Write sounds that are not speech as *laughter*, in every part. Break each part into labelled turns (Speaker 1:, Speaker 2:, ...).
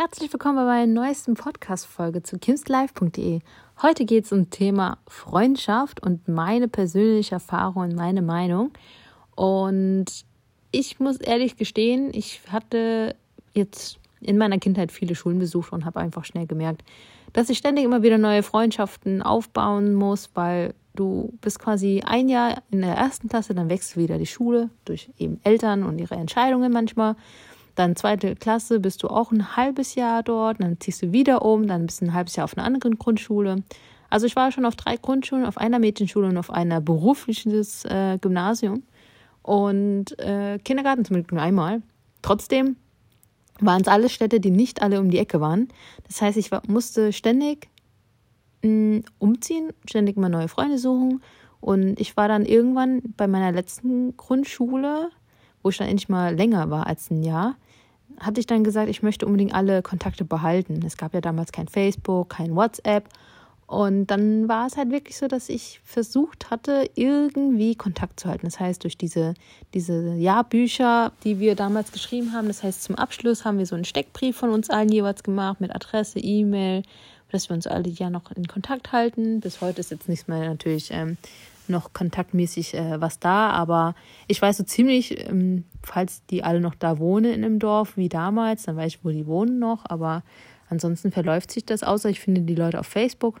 Speaker 1: Herzlich willkommen bei meiner neuesten Podcast-Folge zu kimslife.de. Heute geht es um Thema Freundschaft und meine persönliche Erfahrung und meine Meinung. Und ich muss ehrlich gestehen, ich hatte jetzt in meiner Kindheit viele Schulen besucht und habe einfach schnell gemerkt, dass ich ständig immer wieder neue Freundschaften aufbauen muss, weil du bist quasi ein Jahr in der ersten Klasse, dann wechselst du wieder die Schule durch eben Eltern und ihre Entscheidungen manchmal. Dann zweite Klasse bist du auch ein halbes Jahr dort, dann ziehst du wieder um, dann bist du ein halbes Jahr auf einer anderen Grundschule. Also ich war schon auf drei Grundschulen, auf einer Mädchenschule und auf einer berufliches äh, Gymnasium und äh, Kindergarten zumindest nur einmal. Trotzdem waren es alles Städte, die nicht alle um die Ecke waren. Das heißt, ich war, musste ständig mh, mm, umziehen, ständig mal neue Freunde suchen. Und ich war dann irgendwann bei meiner letzten Grundschule, wo ich dann endlich mal länger war als ein Jahr, hatte ich dann gesagt, ich möchte unbedingt alle Kontakte behalten. Es gab ja damals kein Facebook, kein WhatsApp. Und dann war es halt wirklich so, dass ich versucht hatte, irgendwie Kontakt zu halten. Das heißt, durch diese, diese Jahrbücher, die wir damals geschrieben haben, das heißt, zum Abschluss haben wir so einen Steckbrief von uns allen jeweils gemacht mit Adresse, E-Mail, dass wir uns alle ja noch in Kontakt halten. Bis heute ist jetzt nichts mehr natürlich ähm, noch kontaktmäßig äh, was da, aber ich weiß so ziemlich, ähm, falls die alle noch da wohnen in dem Dorf wie damals, dann weiß ich, wo die wohnen noch, aber ansonsten verläuft sich das, außer ich finde die Leute auf Facebook.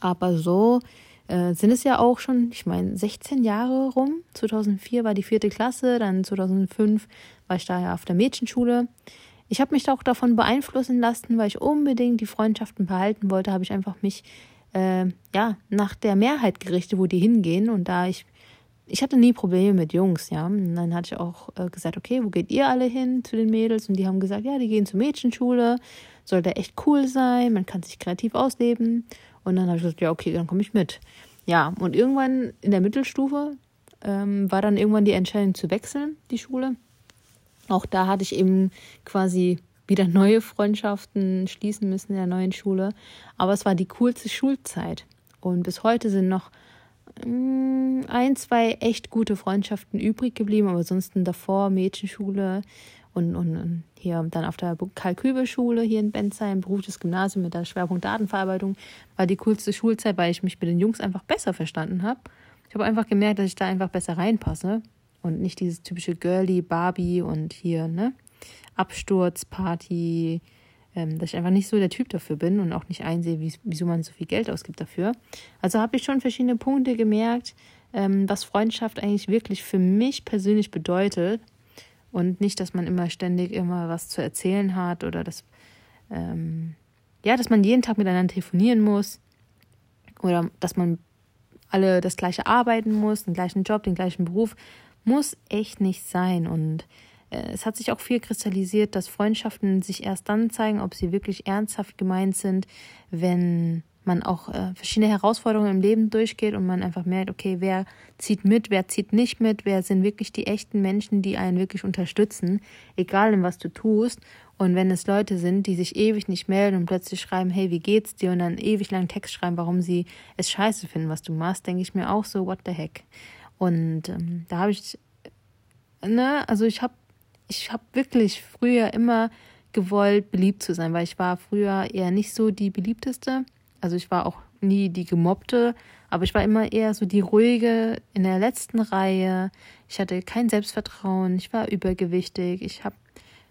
Speaker 1: Aber so äh, sind es ja auch schon, ich meine, 16 Jahre rum. 2004 war die vierte Klasse, dann 2005 war ich da ja auf der Mädchenschule. Ich habe mich auch davon beeinflussen lassen, weil ich unbedingt die Freundschaften behalten wollte, habe ich einfach mich äh, ja, nach der Mehrheit gerichtet, wo die hingehen. Und da ich, ich hatte nie Probleme mit Jungs, ja. Und dann hatte ich auch äh, gesagt, okay, wo geht ihr alle hin zu den Mädels? Und die haben gesagt, ja, die gehen zur Mädchenschule, soll da echt cool sein, man kann sich kreativ ausleben. Und dann habe ich gesagt, ja, okay, dann komme ich mit. Ja, und irgendwann in der Mittelstufe ähm, war dann irgendwann die Entscheidung zu wechseln, die Schule. Auch da hatte ich eben quasi wieder neue Freundschaften schließen müssen in der neuen Schule. Aber es war die coolste Schulzeit. Und bis heute sind noch mm, ein, zwei echt gute Freundschaften übrig geblieben, aber ansonsten davor Mädchenschule und, und, hier dann auf der Karl-Kübel-Schule hier in Bensheim, berufliches Gymnasium mit der Schwerpunkt Datenverarbeitung, war die coolste Schulzeit, weil ich mich mit den Jungs einfach besser verstanden habe. Ich habe einfach gemerkt, dass ich da einfach besser reinpasse und nicht dieses typische Girly, Barbie und hier, ne? Absturzparty, ähm, dass ich einfach nicht so der Typ dafür bin und auch nicht einsehe, wie, wieso man so viel Geld ausgibt dafür. Also habe ich schon verschiedene Punkte gemerkt, ähm, was Freundschaft eigentlich wirklich für mich persönlich bedeutet. Und nicht, dass man immer ständig immer was zu erzählen hat oder dass, ähm, ja, dass man jeden Tag miteinander telefonieren muss oder dass man alle das gleiche arbeiten muss, den gleichen Job, den gleichen Beruf, muss echt nicht sein. Und es hat sich auch viel kristallisiert, dass Freundschaften sich erst dann zeigen, ob sie wirklich ernsthaft gemeint sind, wenn man auch äh, verschiedene Herausforderungen im Leben durchgeht und man einfach merkt, okay, wer zieht mit, wer zieht nicht mit, wer sind wirklich die echten Menschen, die einen wirklich unterstützen, egal in was du tust. Und wenn es Leute sind, die sich ewig nicht melden und plötzlich schreiben, hey, wie geht's dir? Und dann ewig lang Text schreiben, warum sie es scheiße finden, was du machst, denke ich mir auch so, what the heck. Und ähm, da habe ich, ne, also ich habe ich habe wirklich früher immer gewollt, beliebt zu sein, weil ich war früher eher nicht so die beliebteste. Also ich war auch nie die gemobbte, aber ich war immer eher so die ruhige in der letzten Reihe. Ich hatte kein Selbstvertrauen, ich war übergewichtig, ich habe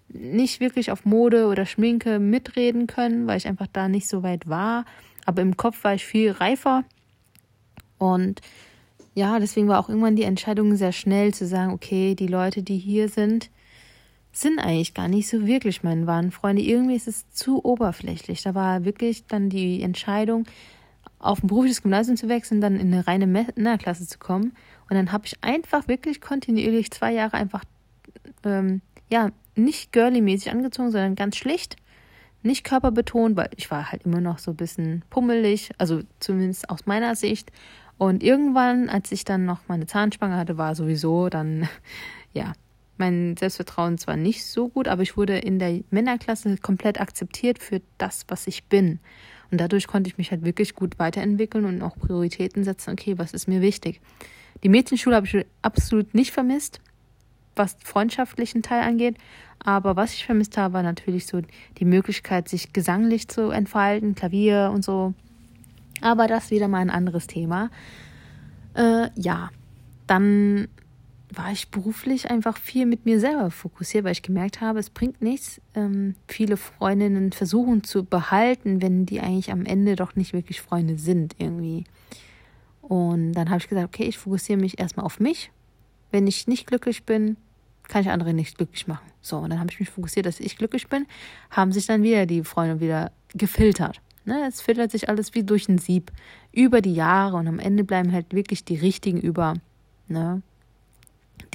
Speaker 1: nicht wirklich auf Mode oder Schminke mitreden können, weil ich einfach da nicht so weit war. Aber im Kopf war ich viel reifer. Und ja, deswegen war auch irgendwann die Entscheidung sehr schnell zu sagen, okay, die Leute, die hier sind, sind eigentlich gar nicht so wirklich meine wahren Freunde. Irgendwie ist es zu oberflächlich. Da war wirklich dann die Entscheidung, auf ein berufliches Gymnasium zu wechseln, dann in eine reine Männerklasse zu kommen. Und dann habe ich einfach wirklich kontinuierlich zwei Jahre einfach, ähm, ja, nicht girly-mäßig angezogen, sondern ganz schlicht. Nicht körperbetont, weil ich war halt immer noch so ein bisschen pummelig, also zumindest aus meiner Sicht. Und irgendwann, als ich dann noch meine Zahnspange hatte, war sowieso dann, *laughs* ja, mein Selbstvertrauen zwar nicht so gut, aber ich wurde in der Männerklasse komplett akzeptiert für das, was ich bin. Und dadurch konnte ich mich halt wirklich gut weiterentwickeln und auch Prioritäten setzen. Okay, was ist mir wichtig? Die Mädchenschule habe ich absolut nicht vermisst. was freundschaftlichen Teil angeht. Aber was ich vermisst habe, war natürlich so die Möglichkeit, sich gesanglich zu entfalten, Klavier und so. Aber das wieder mal ein anderes Thema. Äh, ja, dann war ich beruflich einfach viel mit mir selber fokussiert, weil ich gemerkt habe, es bringt nichts, ähm, viele Freundinnen versuchen zu behalten, wenn die eigentlich am Ende doch nicht wirklich Freunde sind irgendwie. Und dann habe ich gesagt, okay, ich fokussiere mich erstmal auf mich. Wenn ich nicht glücklich bin, kann ich andere nicht glücklich machen. So, und dann habe ich mich fokussiert, dass ich glücklich bin, haben sich dann wieder die Freunde wieder gefiltert. Ne, es filtert sich alles wie durch ein Sieb über die Jahre und am Ende bleiben halt wirklich die richtigen über. Ne?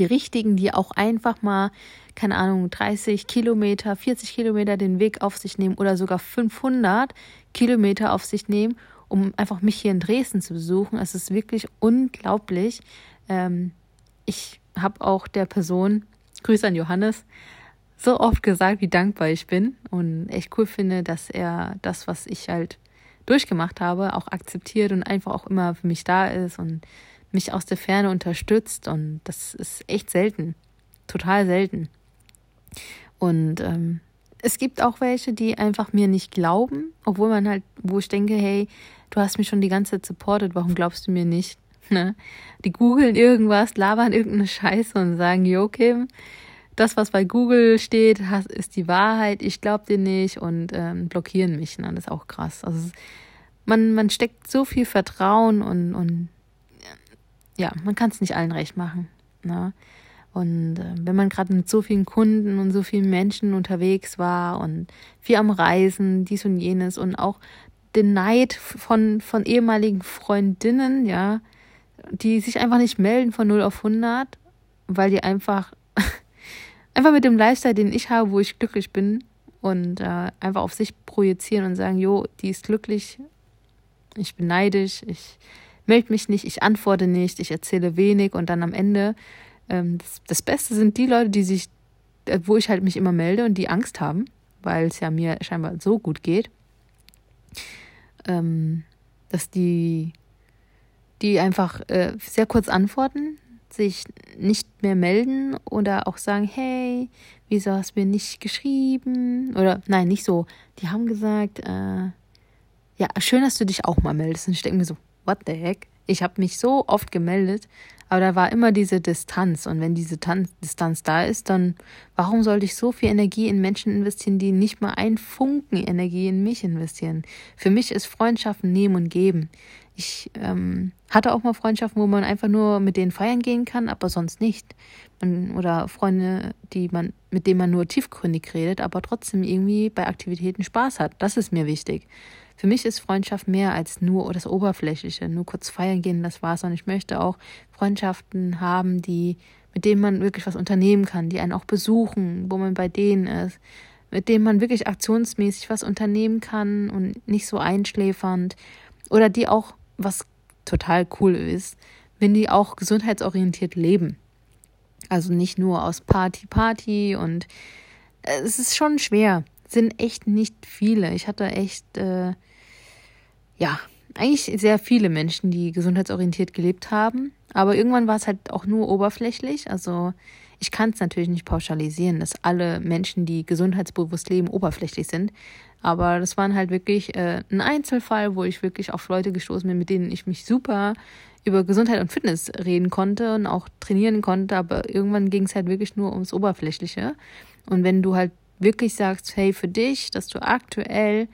Speaker 1: Die richtigen, die auch einfach mal, keine Ahnung, 30 Kilometer, 40 Kilometer den Weg auf sich nehmen oder sogar 500 Kilometer auf sich nehmen, um einfach mich hier in Dresden zu besuchen. Es ist wirklich unglaublich. Ähm, ich habe auch der Person, Grüße an Johannes, so oft gesagt, wie dankbar ich bin und echt cool finde, dass er das, was ich halt durchgemacht habe, auch akzeptiert und einfach auch immer für mich da ist und mich aus der Ferne unterstützt. Und das ist echt selten, total selten. Und ähm, es gibt auch welche, die einfach mir nicht glauben, obwohl man halt, wo ich denke, hey, du hast mich schon die ganze Zeit supportet, warum glaubst du mir nicht? *laughs* Ne? Die googeln irgendwas, labern irgendeine Scheiße und sagen, Jo, Kim, das, was bei Google steht, ist die Wahrheit, ich glaube dir nicht und ähm, blockieren mich. Ne? Das ist auch krass. Also man, man steckt so viel Vertrauen und, und ja, man kann es nicht allen recht machen. Ne? Und äh, wenn man gerade mit so vielen Kunden und so vielen Menschen unterwegs war und viel am Reisen, dies und jenes und auch den Neid von, von ehemaligen Freundinnen, ja, die sich einfach nicht melden von 0 auf 100, weil die einfach *laughs* einfach mit dem Lifestyle, den ich habe, wo ich glücklich bin und äh, einfach auf sich projizieren und sagen, jo, die ist glücklich, ich bin neidisch, ich melde mich nicht, ich antworte nicht, ich erzähle wenig und dann am Ende ähm, das, das Beste sind die Leute, die sich, äh, wo ich halt mich immer melde und die Angst haben, weil es ja mir scheinbar so gut geht, ähm, dass die die einfach äh, sehr kurz antworten, sich nicht mehr melden oder auch sagen, hey, wieso hast du mir nicht geschrieben? Oder nein, nicht so. Die haben gesagt, äh, ja, schön, dass du dich auch mal meldest. Und ich denke mir so, what the heck? Ich habe mich so oft gemeldet, aber da war immer diese Distanz. Und wenn diese Tan Distanz da ist, dann warum sollte ich so viel Energie in Menschen investieren, die nicht mal einen Funken Energie in mich investieren? Für mich ist Freundschaften nehmen und geben. Ich ähm, hatte auch mal Freundschaften, wo man einfach nur mit denen feiern gehen kann, aber sonst nicht. Man, oder Freunde, die man, mit denen man nur tiefgründig redet, aber trotzdem irgendwie bei Aktivitäten Spaß hat. Das ist mir wichtig. Für mich ist Freundschaft mehr als nur das Oberflächliche, nur kurz feiern gehen, das war's. Und ich möchte auch Freundschaften haben, die, mit denen man wirklich was unternehmen kann, die einen auch besuchen, wo man bei denen ist, mit denen man wirklich aktionsmäßig was unternehmen kann und nicht so einschläfernd. Oder die auch was total cool ist, wenn die auch gesundheitsorientiert leben. Also nicht nur aus Party, Party und äh, es ist schon schwer. Sind echt nicht viele. Ich hatte echt, äh, ja, eigentlich sehr viele Menschen, die gesundheitsorientiert gelebt haben. Aber irgendwann war es halt auch nur oberflächlich. Also ich kann es natürlich nicht pauschalisieren, dass alle Menschen, die gesundheitsbewusst leben, oberflächlich sind. Aber das waren halt wirklich äh, ein Einzelfall, wo ich wirklich auf Leute gestoßen bin, mit denen ich mich super über Gesundheit und Fitness reden konnte und auch trainieren konnte. Aber irgendwann ging es halt wirklich nur ums Oberflächliche. Und wenn du halt wirklich sagst, hey, für dich, dass du aktuell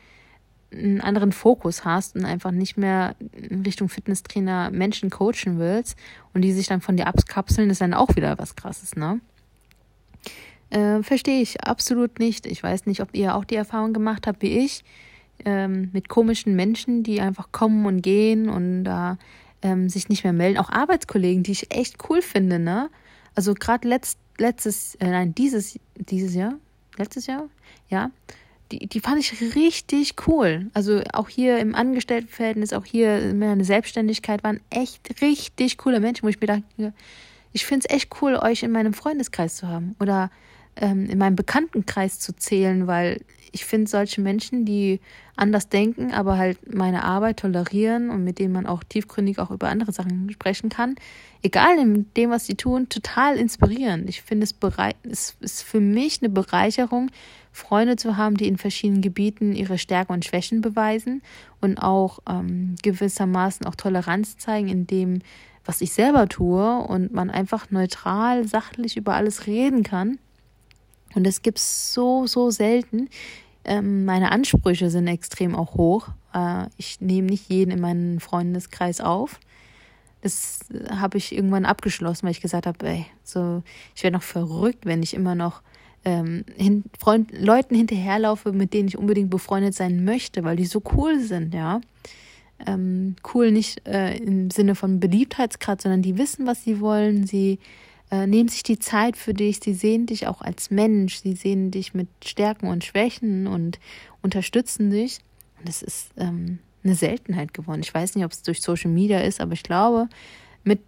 Speaker 1: einen anderen Fokus hast und einfach nicht mehr in Richtung Fitnesstrainer Menschen coachen willst und die sich dann von dir abkapseln, ist dann auch wieder was krasses, ne? Äh, Verstehe ich absolut nicht. Ich weiß nicht, ob ihr auch die Erfahrung gemacht habt wie ich, ähm, mit komischen Menschen, die einfach kommen und gehen und da ähm, sich nicht mehr melden. Auch Arbeitskollegen, die ich echt cool finde, ne? Also gerade letzt, letztes, äh, nein, dieses, dieses Jahr, letztes Jahr, ja, die, die fand ich richtig cool. Also auch hier im Angestelltenverhältnis, auch hier in meiner Selbstständigkeit waren echt richtig coole Menschen, wo ich mir dachte, ich finde es echt cool, euch in meinem Freundeskreis zu haben oder ähm, in meinem Bekanntenkreis zu zählen, weil ich finde solche Menschen, die anders denken, aber halt meine Arbeit tolerieren und mit denen man auch tiefgründig auch über andere Sachen sprechen kann, egal in dem, was sie tun, total inspirierend. Ich finde es, es ist für mich eine Bereicherung, Freunde zu haben, die in verschiedenen Gebieten ihre Stärken und Schwächen beweisen und auch ähm, gewissermaßen auch Toleranz zeigen in dem, was ich selber tue und man einfach neutral, sachlich über alles reden kann. Und das gibt es so, so selten. Ähm, meine Ansprüche sind extrem auch hoch. Äh, ich nehme nicht jeden in meinen Freundeskreis auf. Das habe ich irgendwann abgeschlossen, weil ich gesagt habe, ey, so, ich wäre noch verrückt, wenn ich immer noch ähm, hin, Freund, Leuten hinterherlaufe, mit denen ich unbedingt befreundet sein möchte, weil die so cool sind, ja. Ähm, cool nicht äh, im Sinne von Beliebtheitsgrad, sondern die wissen, was sie wollen, sie äh, nehmen sich die Zeit für dich, sie sehen dich auch als Mensch, sie sehen dich mit Stärken und Schwächen und unterstützen dich. Und das ist ähm, eine Seltenheit geworden. Ich weiß nicht, ob es durch Social Media ist, aber ich glaube, mit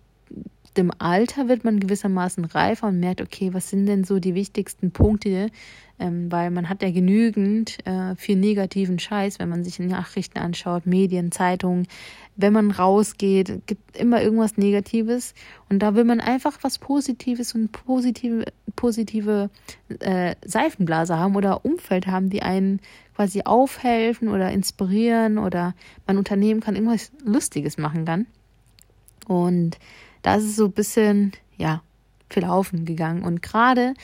Speaker 1: dem Alter wird man gewissermaßen reifer und merkt, okay, was sind denn so die wichtigsten Punkte, ähm, weil man hat ja genügend äh, viel negativen Scheiß, wenn man sich Nachrichten anschaut, Medien, Zeitungen, wenn man rausgeht, gibt immer irgendwas Negatives. Und da will man einfach was Positives und positive, positive äh, Seifenblase haben oder Umfeld haben, die einen quasi aufhelfen oder inspirieren oder man Unternehmen kann irgendwas Lustiges machen kann. Und da ist es so ein bisschen, ja, verlaufen gegangen. Und gerade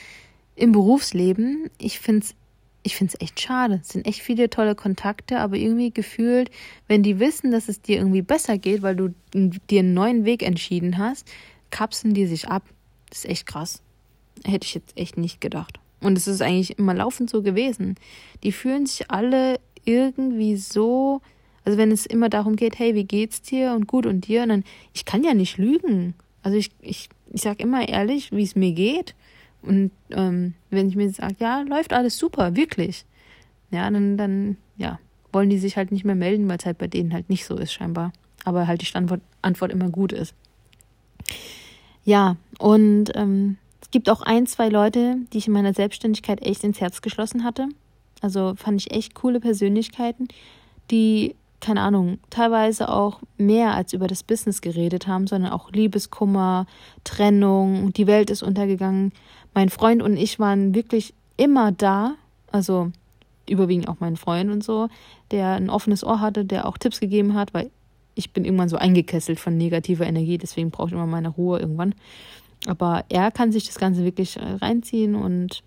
Speaker 1: im Berufsleben, ich finde es ich finde es echt schade. Es sind echt viele tolle Kontakte, aber irgendwie gefühlt, wenn die wissen, dass es dir irgendwie besser geht, weil du dir einen neuen Weg entschieden hast, kapseln die sich ab. Das ist echt krass. Hätte ich jetzt echt nicht gedacht. Und es ist eigentlich immer laufend so gewesen. Die fühlen sich alle irgendwie so, also wenn es immer darum geht, hey, wie geht's dir und gut und dir, dann, ich kann ja nicht lügen. Also ich, ich, ich sag immer ehrlich, wie es mir geht. Und ähm, wenn ich mir sage, ja, läuft alles super, wirklich, ja, dann, dann, ja, wollen die sich halt nicht mehr melden, weil es halt bei denen halt nicht so ist, scheinbar. Aber halt die Standort, Antwort immer gut ist. Ja, und ähm, es gibt auch ein, zwei Leute, die ich in meiner Selbstständigkeit echt ins Herz geschlossen hatte. Also fand ich echt coole Persönlichkeiten, die, keine Ahnung, teilweise auch mehr als über das Business geredet haben, sondern auch Liebeskummer, Trennung, die Welt ist untergegangen, mein Freund und ich waren wirklich immer da, also überwiegend auch mein Freund und so, der ein offenes Ohr hatte, der auch Tipps gegeben hat, weil ich bin irgendwann so eingekesselt von negativer Energie, deswegen brauche ich immer meine Ruhe irgendwann. Aber er kann sich das Ganze wirklich äh, reinziehen und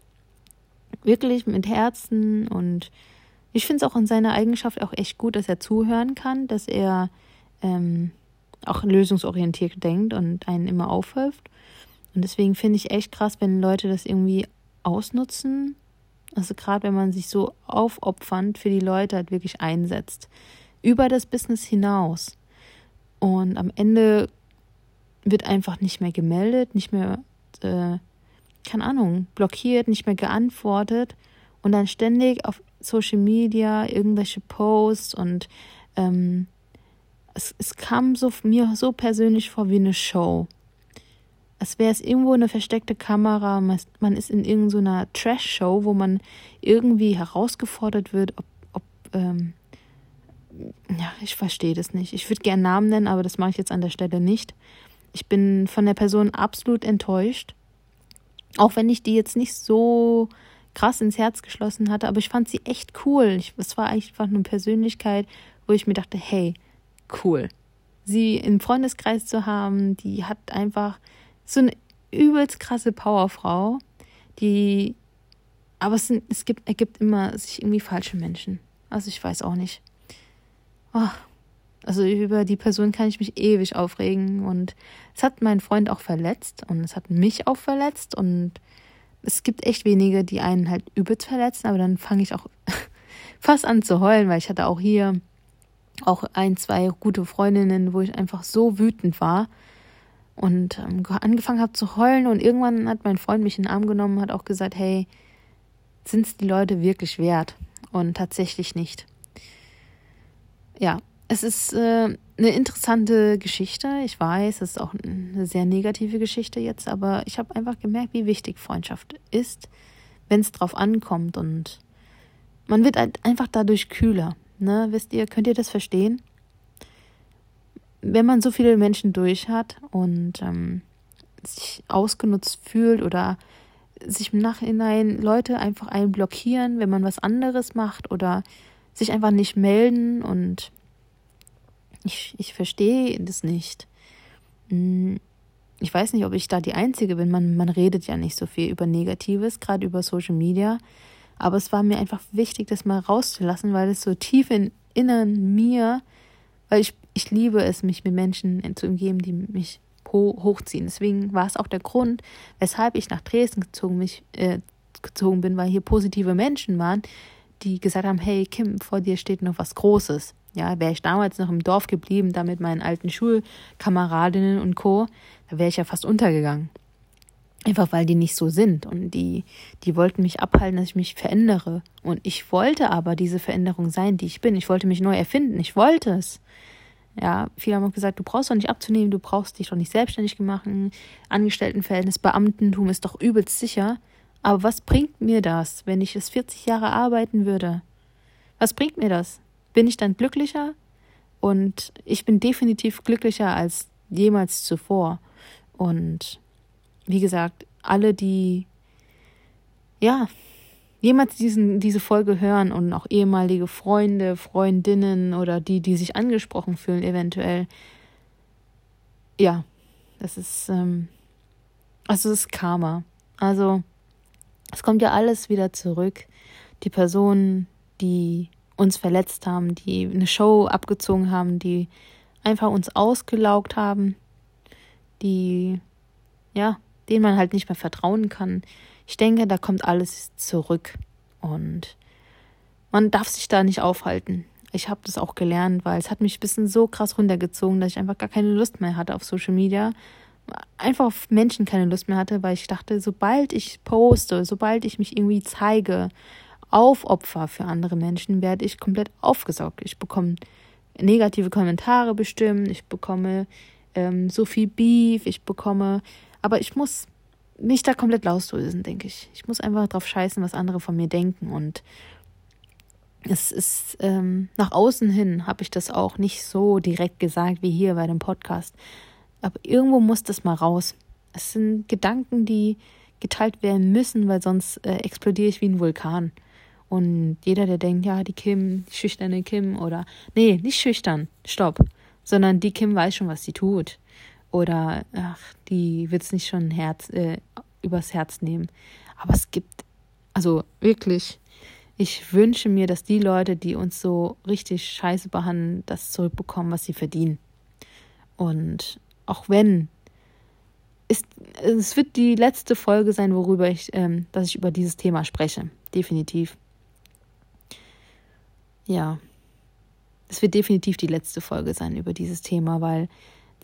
Speaker 1: wirklich mit Herzen und ich finde es auch in seiner Eigenschaft auch echt gut, dass er zuhören kann, dass er ähm, auch lösungsorientiert denkt und einen immer aufhilft. Und deswegen finde ich echt krass, wenn Leute das irgendwie ausnutzen. Also gerade wenn man sich so aufopfernd für die Leute halt wirklich einsetzt. Über das Business hinaus. Und am Ende wird einfach nicht mehr gemeldet, nicht mehr, äh, keine Ahnung, blockiert, nicht mehr geantwortet. Und dann ständig auf Social Media irgendwelche Posts und ähm, es, es kam so mir so persönlich vor wie eine Show als wäre es irgendwo eine versteckte Kamera, man ist in irgendeiner so Trash-Show, wo man irgendwie herausgefordert wird, ob, ob ähm, ja, ich verstehe das nicht. Ich würde gerne Namen nennen, aber das mache ich jetzt an der Stelle nicht. Ich bin von der Person absolut enttäuscht. Auch wenn ich die jetzt nicht so krass ins Herz geschlossen hatte, aber ich fand sie echt cool. es war einfach eine Persönlichkeit, wo ich mir dachte, hey, cool. Sie im Freundeskreis zu haben, die hat einfach so eine übelst krasse Powerfrau, die, aber es, sind, es gibt, ergibt immer sich irgendwie falsche Menschen. Also ich weiß auch nicht. Oh, also über die Person kann ich mich ewig aufregen und es hat meinen Freund auch verletzt und es hat mich auch verletzt und es gibt echt wenige, die einen halt übelst verletzen, aber dann fange ich auch *laughs* fast an zu heulen, weil ich hatte auch hier auch ein, zwei gute Freundinnen, wo ich einfach so wütend war, und ähm, angefangen habe zu heulen und irgendwann hat mein Freund mich in den Arm genommen und hat auch gesagt, hey, sind es die Leute wirklich wert? Und tatsächlich nicht. Ja, es ist äh, eine interessante Geschichte. Ich weiß, es ist auch eine sehr negative Geschichte jetzt, aber ich habe einfach gemerkt, wie wichtig Freundschaft ist, wenn es drauf ankommt und man wird halt einfach dadurch kühler. Ne? Wisst ihr, könnt ihr das verstehen? Wenn man so viele Menschen durch hat und ähm, sich ausgenutzt fühlt oder sich im Nachhinein Leute einfach einen blockieren, wenn man was anderes macht oder sich einfach nicht melden und ich, ich verstehe das nicht. Hm, ich weiß nicht, ob ich da die Einzige bin. Man, man redet ja nicht so viel über Negatives, gerade über Social Media. Aber es war mir einfach wichtig, das mal rauszulassen, weil es so tief in innen mir, weil ich, ich liebe es, mich mit Menschen zu umgeben, die mich hochziehen. Deswegen war es auch der Grund, weshalb ich nach Dresden gezogen, mich, äh, gezogen bin, weil hier positive Menschen waren, die gesagt haben, hey Kim, vor dir steht noch was Großes. Ja, wäre ich damals noch im Dorf geblieben, da mit meinen alten Schulkameradinnen und Co., da wäre ich ja fast untergegangen. Einfach weil die nicht so sind und die, die wollten mich abhalten, dass ich mich verändere. Und ich wollte aber diese Veränderung sein, die ich bin. Ich wollte mich neu erfinden. Ich wollte es. Ja, viele haben auch gesagt, du brauchst doch nicht abzunehmen, du brauchst dich doch nicht selbstständig machen. Angestelltenverhältnis, Beamtentum ist doch übelst sicher. Aber was bringt mir das, wenn ich es 40 Jahre arbeiten würde? Was bringt mir das? Bin ich dann glücklicher? Und ich bin definitiv glücklicher als jemals zuvor. Und wie gesagt, alle, die ja jemals diesen, diese Folge hören und auch ehemalige Freunde, Freundinnen oder die, die sich angesprochen fühlen, eventuell, ja, das ist, ähm, also das ist Karma. Also es kommt ja alles wieder zurück. Die Personen, die uns verletzt haben, die eine Show abgezogen haben, die einfach uns ausgelaugt haben, die, ja, denen man halt nicht mehr vertrauen kann. Ich denke, da kommt alles zurück und man darf sich da nicht aufhalten. Ich habe das auch gelernt, weil es hat mich ein bisschen so krass runtergezogen, dass ich einfach gar keine Lust mehr hatte auf Social Media einfach auf Menschen keine Lust mehr hatte, weil ich dachte, sobald ich poste, sobald ich mich irgendwie zeige, aufopfer für andere Menschen, werde ich komplett aufgesaugt. Ich bekomme negative Kommentare bestimmt, ich bekomme ähm, so viel Beef, ich bekomme, aber ich muss mich da komplett loslösen, denke ich. Ich muss einfach drauf scheißen, was andere von mir denken und es ist ähm, nach außen hin habe ich das auch nicht so direkt gesagt wie hier bei dem Podcast. Aber irgendwo muss das mal raus. Es sind Gedanken, die geteilt werden müssen, weil sonst äh, explodiere ich wie ein Vulkan. Und jeder, der denkt, ja, die Kim, die schüchterne Kim oder nee, nicht schüchtern, stopp, sondern die Kim weiß schon, was sie tut. Oder ach, die wird es nicht schon Herz, äh, übers Herz nehmen. Aber es gibt, also wirklich, ich wünsche mir, dass die Leute, die uns so richtig scheiße behandeln, das zurückbekommen, was sie verdienen. Und auch wenn ist, es wird die letzte Folge sein, worüber ich, ähm, dass ich über dieses Thema spreche. Definitiv. Ja. Es wird definitiv die letzte Folge sein über dieses Thema, weil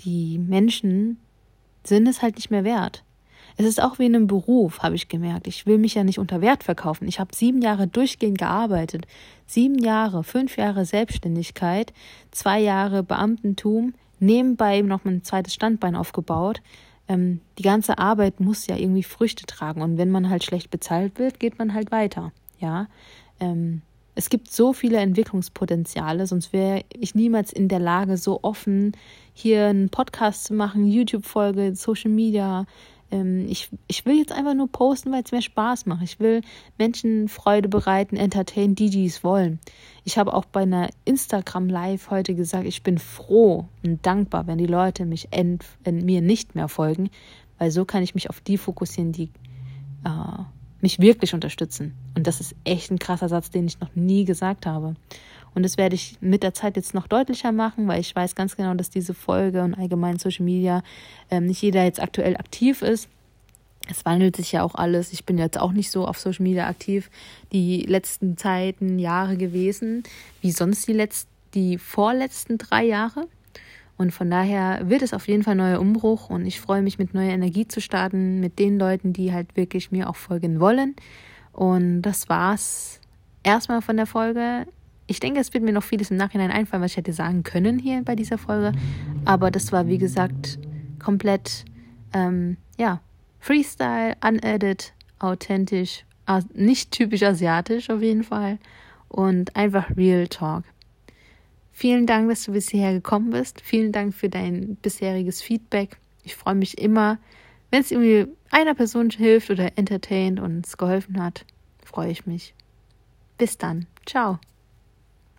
Speaker 1: die Menschen sind es halt nicht mehr wert. Es ist auch wie in einem Beruf, habe ich gemerkt. Ich will mich ja nicht unter Wert verkaufen. Ich habe sieben Jahre durchgehend gearbeitet. Sieben Jahre, fünf Jahre Selbstständigkeit, zwei Jahre Beamtentum, nebenbei noch ein zweites Standbein aufgebaut. Ähm, die ganze Arbeit muss ja irgendwie Früchte tragen und wenn man halt schlecht bezahlt wird, geht man halt weiter. Ja, ähm, es gibt so viele Entwicklungspotenziale, sonst wäre ich niemals in der Lage, so offen hier einen Podcast zu machen, YouTube-Folge, Social Media, ähm, ich, ich will jetzt einfach nur posten, weil es mir Spaß macht. Ich will Menschen Freude bereiten, entertainen, die, es wollen. Ich habe auch bei einer Instagram Live heute gesagt, ich bin froh und dankbar, wenn die Leute mich mir nicht mehr folgen, weil so kann ich mich auf die fokussieren, die äh, mich wirklich unterstützen. Und das ist echt ein krasser Satz, den ich noch nie gesagt habe. Und das werde ich mit der Zeit jetzt noch deutlicher machen, weil ich weiß ganz genau, dass diese Folge und allgemein Social Media ähm, nicht jeder jetzt aktuell aktiv ist. Es wandelt sich ja auch alles. Ich bin jetzt auch nicht so auf Social Media aktiv die letzten Zeiten, Jahre gewesen, wie sonst die letzten, die vorletzten drei Jahre. Und von daher wird es auf jeden Fall ein neuer Umbruch und ich freue mich, mit neuer Energie zu starten, mit den Leuten, die halt wirklich mir auch folgen wollen. Und das war's erstmal von der Folge. Ich denke, es wird mir noch vieles im Nachhinein einfallen, was ich hätte sagen können hier bei dieser Folge. Aber das war, wie gesagt, komplett, ähm, ja, Freestyle, unedited, authentisch, nicht typisch asiatisch auf jeden Fall. und einfach Real Talk. Vielen Dank, dass du bisher gekommen bist. Vielen Dank für dein bisheriges Feedback. Ich freue mich immer, wenn es irgendwie einer Person hilft oder entertaint und es geholfen hat, freue ich mich. Bis dann. Ciao.